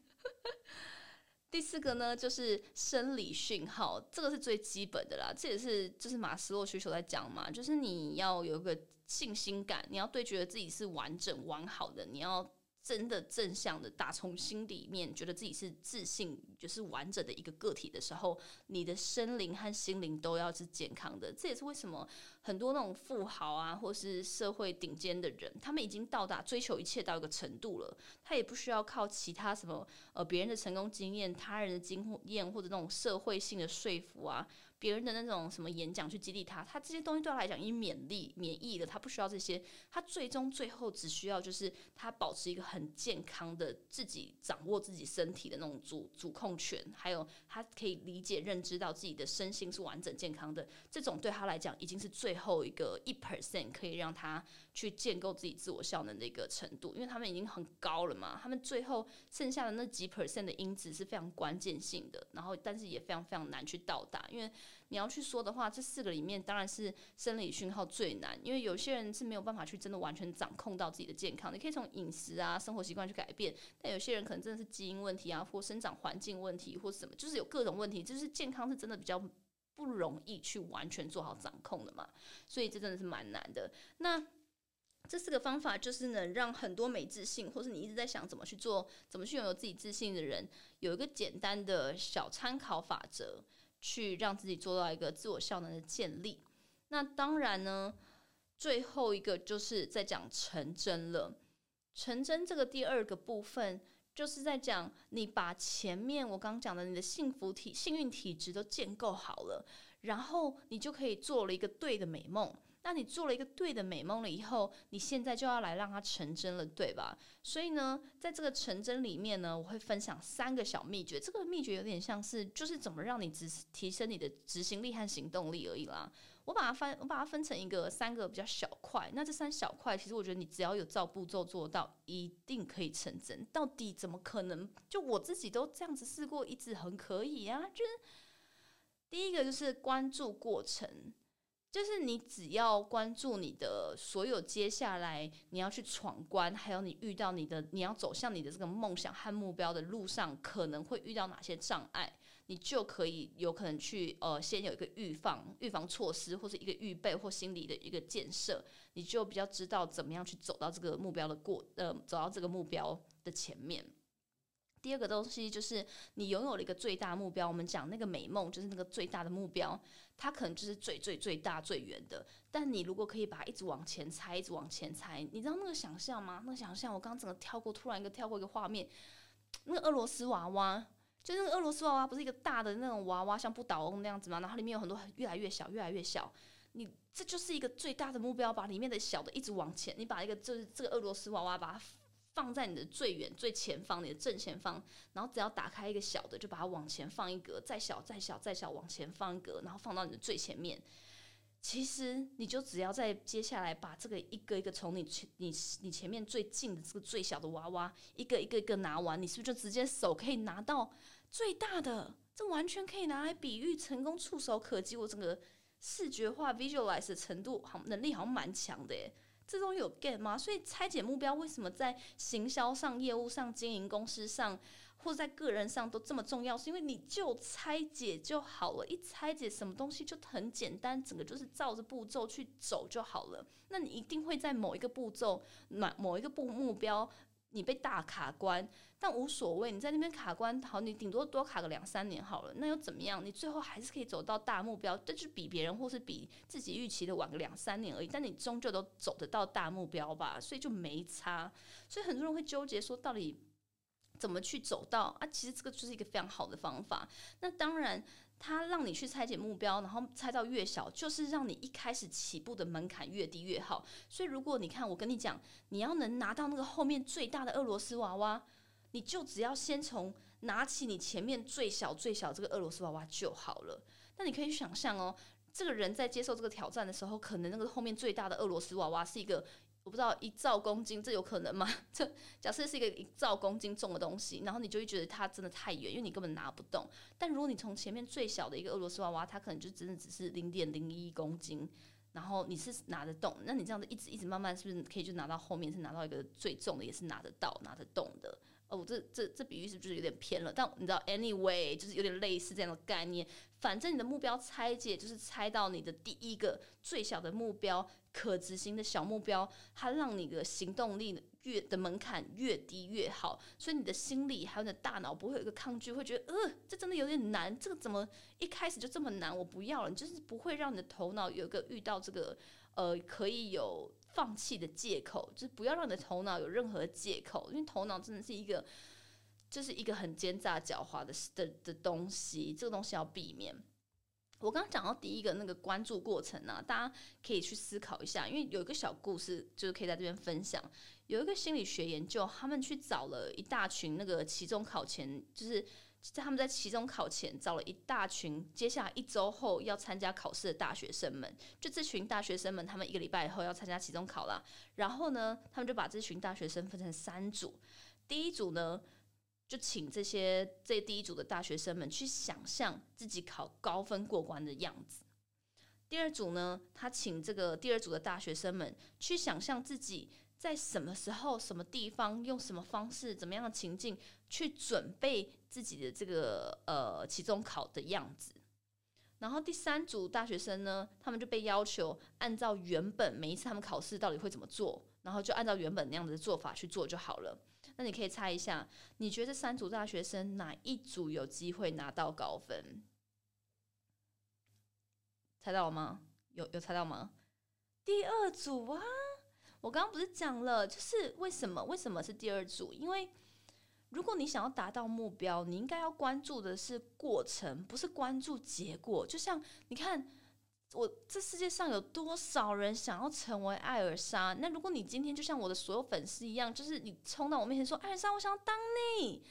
第四个呢，就是生理讯号，这个是最基本的啦。这也是就是马斯洛需求在讲嘛，就是你要有一个信心感，你要对觉得自己是完整完好的，你要。真的正向的打从心里面觉得自己是自信，就是完整的一个个体的时候，你的身灵和心灵都要是健康的。这也是为什么很多那种富豪啊，或是社会顶尖的人，他们已经到达追求一切到一个程度了，他也不需要靠其他什么呃别人的成功经验、他人的经验或者那种社会性的说服啊。别人的那种什么演讲去激励他，他这些东西对他来讲已经免疫免疫了，他不需要这些，他最终最后只需要就是他保持一个很健康的自己掌握自己身体的那种主主控权，还有他可以理解认知到自己的身心是完整健康的，这种对他来讲已经是最后一个一 percent 可以让他去建构自己自我效能的一个程度，因为他们已经很高了嘛，他们最后剩下的那几 percent 的因子是非常关键性的，然后但是也非常非常难去到达，因为。你要去说的话，这四个里面当然是生理讯号最难，因为有些人是没有办法去真的完全掌控到自己的健康。你可以从饮食啊、生活习惯去改变，但有些人可能真的是基因问题啊，或生长环境问题，或什么，就是有各种问题，就是健康是真的比较不容易去完全做好掌控的嘛。所以这真的是蛮难的。那这四个方法就是能让很多没自信，或是你一直在想怎么去做、怎么去拥有自己自信的人，有一个简单的小参考法则。去让自己做到一个自我效能的建立。那当然呢，最后一个就是在讲成真了。成真这个第二个部分，就是在讲你把前面我刚讲的你的幸福体、幸运体质都建构好了，然后你就可以做了一个对的美梦。那你做了一个对的美梦了以后，你现在就要来让它成真了，对吧？所以呢，在这个成真里面呢，我会分享三个小秘诀。这个秘诀有点像是，就是怎么让你执提升你的执行力和行动力而已啦。我把它分，我把它分成一个三个比较小块。那这三小块，其实我觉得你只要有照步骤做到，一定可以成真。到底怎么可能？就我自己都这样子试过，一直很可以啊。就是第一个就是关注过程。就是你只要关注你的所有接下来你要去闯关，还有你遇到你的你要走向你的这个梦想和目标的路上，可能会遇到哪些障碍，你就可以有可能去呃先有一个预防预防措施，或是一个预备或心理的一个建设，你就比较知道怎么样去走到这个目标的过呃走到这个目标的前面。第二个东西就是你拥有了一个最大目标，我们讲那个美梦就是那个最大的目标，它可能就是最最最大最远的。但你如果可以把它一直往前猜，一直往前猜，你知道那个想象吗？那个想象，我刚刚整个跳过，突然一个跳过一个画面，那个俄罗斯娃娃，就那个俄罗斯娃娃，不是一个大的那种娃娃，像不倒翁那样子吗？然后里面有很多越来越小，越来越小。你这就是一个最大的目标，把里面的小的一直往前，你把一个就是这个俄罗斯娃娃把它。放在你的最远最前方，你的正前方，然后只要打开一个小的，就把它往前放一格，再小再小再小往前放一格，然后放到你的最前面。其实你就只要在接下来把这个一个一个从你前你你前面最近的这个最小的娃娃一个一个一个拿完，你是不是就直接手可以拿到最大的？这完全可以拿来比喻成功触手可及。我整个视觉化 visualize 的程度好能力好像蛮强的耶。这种有 get 吗？所以拆解目标为什么在行销上、业务上、经营公司上，或在个人上都这么重要？是因为你就拆解就好了，一拆解什么东西就很简单，整个就是照着步骤去走就好了。那你一定会在某一个步骤、某某一个步目标。你被大卡关，但无所谓。你在那边卡关，好，你顶多多卡个两三年好了，那又怎么样？你最后还是可以走到大目标，这就比别人或是比自己预期的晚个两三年而已。但你终究都走得到大目标吧，所以就没差。所以很多人会纠结说，到底怎么去走到啊？其实这个就是一个非常好的方法。那当然。它让你去拆解目标，然后拆到越小，就是让你一开始起步的门槛越低越好。所以，如果你看我跟你讲，你要能拿到那个后面最大的俄罗斯娃娃，你就只要先从拿起你前面最小最小这个俄罗斯娃娃就好了。那你可以想象哦，这个人在接受这个挑战的时候，可能那个后面最大的俄罗斯娃娃是一个。我不知道一兆公斤这有可能吗？这假设是一个一兆公斤重的东西，然后你就会觉得它真的太远，因为你根本拿不动。但如果你从前面最小的一个俄罗斯娃娃，它可能就真的只是零点零一公斤，然后你是拿得动，那你这样子一直一直慢慢，是不是可以就拿到后面是拿到一个最重的，也是拿得到、拿得动的？哦，这这这比喻是不是有点偏了？但你知道，anyway，就是有点类似这样的概念。反正你的目标拆解，就是拆到你的第一个最小的目标。可执行的小目标，它让你的行动力越的门槛越低越好，所以你的心理还有你的大脑不会有一个抗拒，会觉得呃，这真的有点难，这个怎么一开始就这么难，我不要了。你就是不会让你的头脑有一个遇到这个呃可以有放弃的借口，就是不要让你的头脑有任何借口，因为头脑真的是一个就是一个很奸诈狡猾的的的东西，这个东西要避免。我刚刚讲到第一个那个关注过程呢，大家可以去思考一下，因为有一个小故事，就是可以在这边分享。有一个心理学研究，他们去找了一大群那个期中考前，就是在他们在期中考前找了一大群，接下来一周后要参加考试的大学生们。就这群大学生们，他们一个礼拜以后要参加期中考了。然后呢，他们就把这群大学生分成三组，第一组呢。就请这些这第一组的大学生们去想象自己考高分过关的样子。第二组呢，他请这个第二组的大学生们去想象自己在什么时候、什么地方、用什么方式、怎么样的情境去准备自己的这个呃期中考的样子。然后第三组大学生呢，他们就被要求按照原本每一次他们考试到底会怎么做，然后就按照原本那样子的做法去做就好了。那你可以猜一下，你觉得三组大学生哪一组有机会拿到高分？猜到了吗？有有猜到吗？第二组啊！我刚刚不是讲了，就是为什么？为什么是第二组？因为如果你想要达到目标，你应该要关注的是过程，不是关注结果。就像你看。我这世界上有多少人想要成为艾尔莎？那如果你今天就像我的所有粉丝一样，就是你冲到我面前说：“艾尔莎，我想要当你。”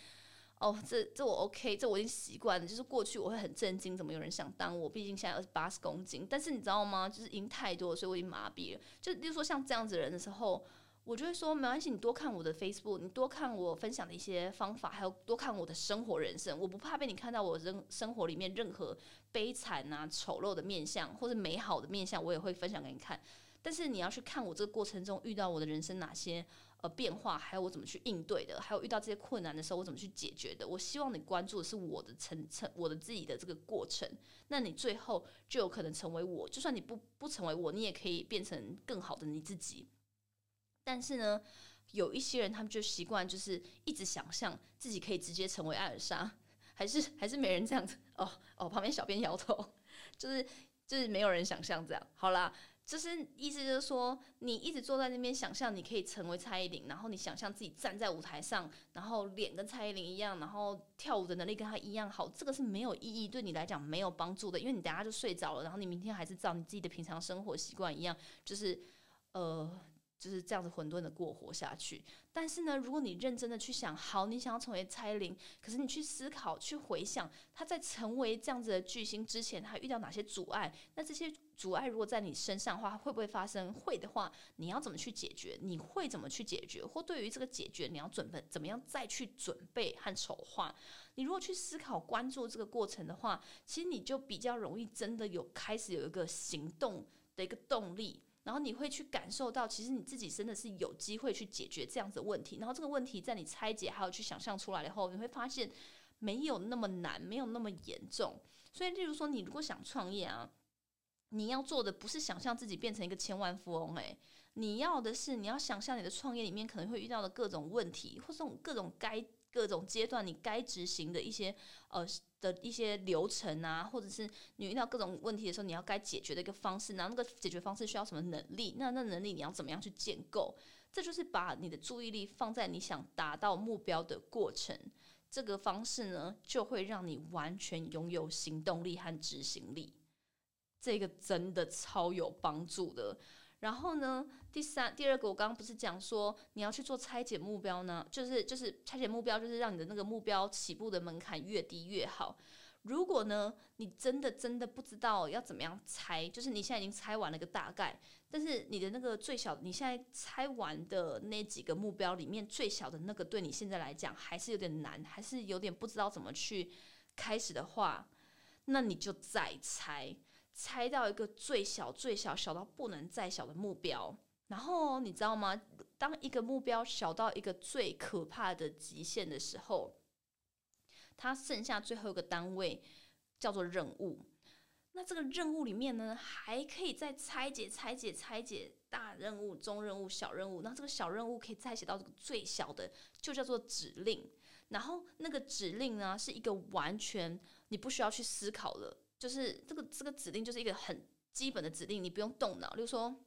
哦，这这我 OK，这我已经习惯了。就是过去我会很震惊，怎么有人想当我？毕竟现在二十八十公斤，但是你知道吗？就是赢太多，所以我已经麻痹了。就例如说像这样子人的时候，我就会说没关系，你多看我的 Facebook，你多看我分享的一些方法，还有多看我的生活人生。我不怕被你看到我生生活里面任何悲惨啊、丑陋的面相，或者美好的面相，我也会分享给你看。但是你要去看我这个过程中遇到我的人生哪些。呃，变化还有我怎么去应对的，还有遇到这些困难的时候我怎么去解决的。我希望你关注的是我的成成我的自己的这个过程，那你最后就有可能成为我。就算你不不成为我，你也可以变成更好的你自己。但是呢，有一些人他们就习惯就是一直想象自己可以直接成为艾尔莎，还是还是没人这样子哦哦，旁边小编摇头，就是就是没有人想象这样。好啦。就是意思就是说，你一直坐在那边想象你可以成为蔡依林，然后你想象自己站在舞台上，然后脸跟蔡依林一样，然后跳舞的能力跟她一样好，这个是没有意义，对你来讲没有帮助的，因为你等下就睡着了，然后你明天还是照你自己的平常生活习惯一样，就是呃。就是这样子混沌的过活下去。但是呢，如果你认真的去想，好，你想要成为蔡琳，可是你去思考、去回想，他在成为这样子的巨星之前，他遇到哪些阻碍？那这些阻碍如果在你身上的话，会不会发生？会的话，你要怎么去解决？你会怎么去解决？或对于这个解决，你要准备怎么样再去准备和筹划？你如果去思考、关注这个过程的话，其实你就比较容易真的有开始有一个行动的一个动力。然后你会去感受到，其实你自己真的是有机会去解决这样子的问题。然后这个问题在你拆解还有去想象出来以后，你会发现没有那么难，没有那么严重。所以，例如说，你如果想创业啊，你要做的不是想象自己变成一个千万富翁，诶，你要的是你要想象你的创业里面可能会遇到的各种问题，或者各种该。各种阶段你该执行的一些呃的一些流程啊，或者是你遇到各种问题的时候，你要该解决的一个方式，然后那个解决方式需要什么能力？那那能力你要怎么样去建构？这就是把你的注意力放在你想达到目标的过程，这个方式呢，就会让你完全拥有行动力和执行力。这个真的超有帮助的。然后呢，第三、第二个，我刚刚不是讲说你要去做拆解目标呢？就是就是拆解目标，就是让你的那个目标起步的门槛越低越好。如果呢，你真的真的不知道要怎么样拆，就是你现在已经拆完了个大概，但是你的那个最小，你现在拆完的那几个目标里面最小的那个，对你现在来讲还是有点难，还是有点不知道怎么去开始的话，那你就再拆。拆到一个最小、最小、小到不能再小的目标，然后你知道吗？当一个目标小到一个最可怕的极限的时候，它剩下最后一个单位叫做任务。那这个任务里面呢，还可以再拆解、拆解、拆解大任务、中任务、小任务。那这个小任务可以再写到这个最小的，就叫做指令。然后那个指令呢，是一个完全你不需要去思考的。就是这个这个指令就是一个很基本的指令，你不用动脑。例如说，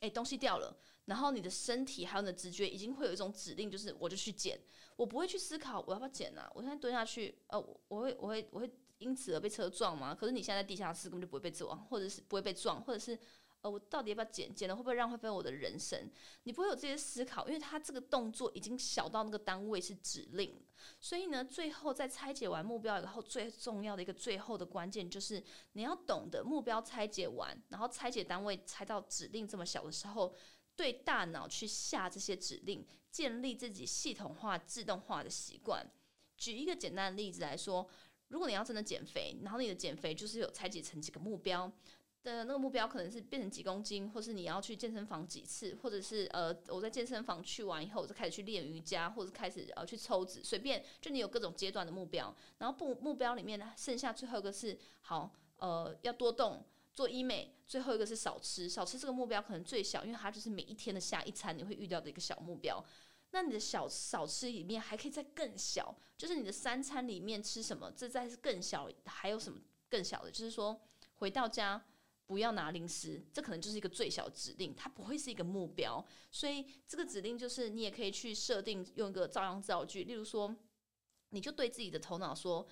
哎，东西掉了，然后你的身体还有你的直觉已经会有一种指令，就是我就去捡，我不会去思考我要不要捡啊。我现在蹲下去，呃，我会我会我会因此而被车撞吗？可是你现在在地下室根本就不会被撞，或者是不会被撞，或者是。呃我到底要不要减？减了会不会让会分我的人生？你不会有这些思考，因为他这个动作已经小到那个单位是指令。所以呢，最后在拆解完目标以后，最重要的一个最后的关键就是你要懂得目标拆解完，然后拆解单位拆到指令这么小的时候，对大脑去下这些指令，建立自己系统化、自动化的习惯。举一个简单的例子来说，如果你要真的减肥，然后你的减肥就是有拆解成几个目标。的那个目标可能是变成几公斤，或是你要去健身房几次，或者是呃，我在健身房去完以后，我就开始去练瑜伽，或者开始呃去抽脂，随便，就你有各种阶段的目标。然后目目标里面呢，剩下最后一个是好，呃，要多动，做医美，最后一个是少吃，少吃这个目标可能最小，因为它就是每一天的下一餐你会遇到的一个小目标。那你的小少吃里面还可以再更小，就是你的三餐里面吃什么，这再是更小，还有什么更小的？就是说回到家。不要拿零食，这可能就是一个最小指令，它不会是一个目标。所以这个指令就是你也可以去设定，用一个照样造句。例如说，你就对自己的头脑说：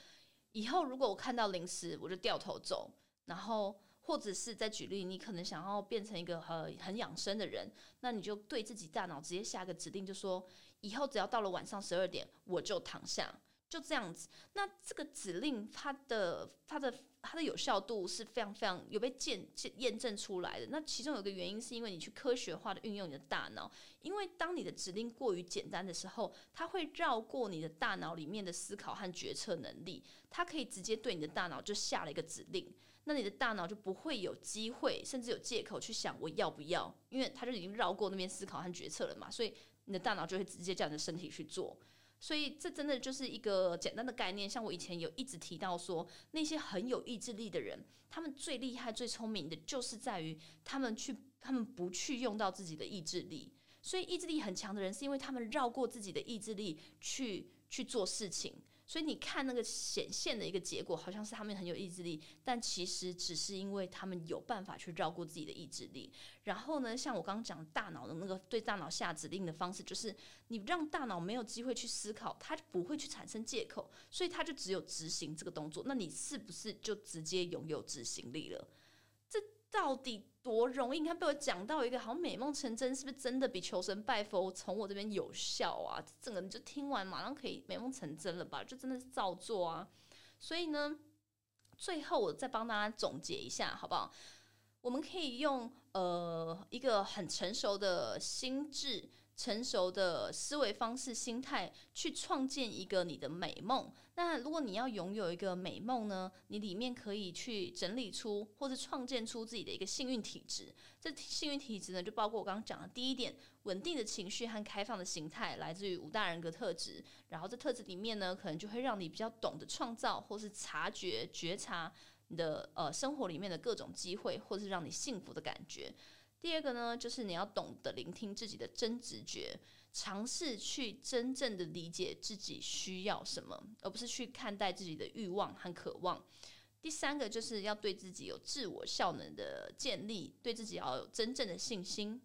以后如果我看到零食，我就掉头走。然后或者是在举例，你可能想要变成一个很很养生的人，那你就对自己大脑直接下个指令，就说：以后只要到了晚上十二点，我就躺下。就这样子。那这个指令它的它的它的有效度是非常非常有被验验证出来的。那其中有个原因是因为你去科学化的运用你的大脑，因为当你的指令过于简单的时候，它会绕过你的大脑里面的思考和决策能力，它可以直接对你的大脑就下了一个指令。那你的大脑就不会有机会，甚至有借口去想我要不要，因为它就已经绕过那边思考和决策了嘛，所以你的大脑就会直接叫你的身体去做。所以这真的就是一个简单的概念。像我以前有一直提到说，那些很有意志力的人，他们最厉害、最聪明的，就是在于他们去，他们不去用到自己的意志力。所以意志力很强的人，是因为他们绕过自己的意志力去去做事情。所以你看那个显现的一个结果，好像是他们很有意志力，但其实只是因为他们有办法去绕过自己的意志力。然后呢，像我刚刚讲大脑的那个对大脑下指令的方式，就是你让大脑没有机会去思考，它就不会去产生借口，所以它就只有执行这个动作。那你是不是就直接拥有执行力了？到底？多容易！你看被我讲到一个好像美梦成真，是不是真的比求神拜佛从我这边有效啊？整个你就听完马上可以美梦成真了吧？就真的是照做啊！所以呢，最后我再帮大家总结一下，好不好？我们可以用呃一个很成熟的心智。成熟的思维方式、心态去创建一个你的美梦。那如果你要拥有一个美梦呢？你里面可以去整理出或者创建出自己的一个幸运体质。这幸运体质呢，就包括我刚刚讲的第一点：稳定的情绪和开放的形态，来自于五大人格特质。然后这特质里面呢，可能就会让你比较懂得创造，或是察觉、觉察你的呃生活里面的各种机会，或是让你幸福的感觉。第二个呢，就是你要懂得聆听自己的真直觉，尝试去真正的理解自己需要什么，而不是去看待自己的欲望和渴望。第三个就是要对自己有自我效能的建立，对自己要有真正的信心。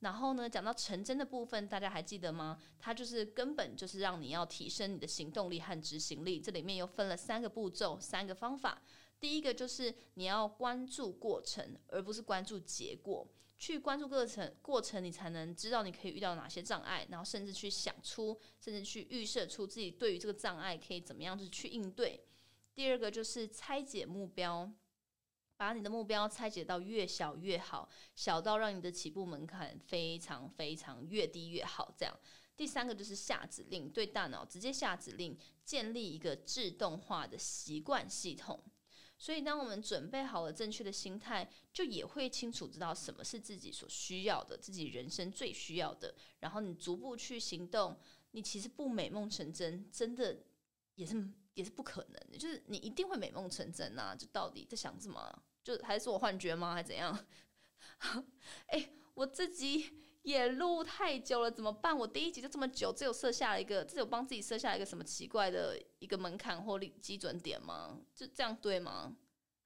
然后呢，讲到成真的部分，大家还记得吗？它就是根本就是让你要提升你的行动力和执行力。这里面又分了三个步骤，三个方法。第一个就是你要关注过程，而不是关注结果。去关注过程，过程你才能知道你可以遇到哪些障碍，然后甚至去想出，甚至去预设出自己对于这个障碍可以怎么样子去应对。第二个就是拆解目标，把你的目标拆解到越小越好，小到让你的起步门槛非常非常越低越好。这样，第三个就是下指令，对大脑直接下指令，建立一个自动化的习惯系统。所以，当我们准备好了正确的心态，就也会清楚知道什么是自己所需要的，自己人生最需要的。然后你逐步去行动，你其实不美梦成真，真的也是也是不可能的。就是你一定会美梦成真啊！就到底在想什么？就还是我幻觉吗？还怎样？哎，我自己。也录太久了，怎么办？我第一集就这么久，只有设下了一个，只有帮自己设下了一个什么奇怪的一个门槛或基准点吗？就这样对吗？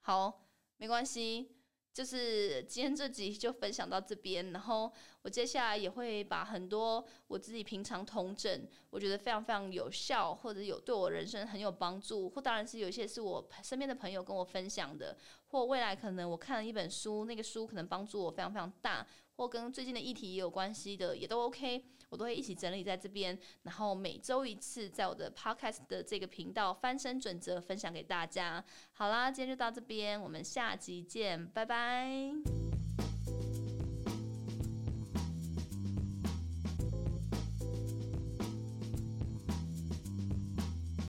好，没关系，就是今天这集就分享到这边，然后我接下来也会把很多我自己平常通诊，我觉得非常非常有效，或者有对我人生很有帮助，或当然是有一些是我身边的朋友跟我分享的，或未来可能我看了一本书，那个书可能帮助我非常非常大。或跟最近的议题也有关系的，也都 OK，我都会一起整理在这边，然后每周一次在我的 Podcast 的这个频道翻身准则分享给大家。好啦，今天就到这边，我们下集见，拜拜。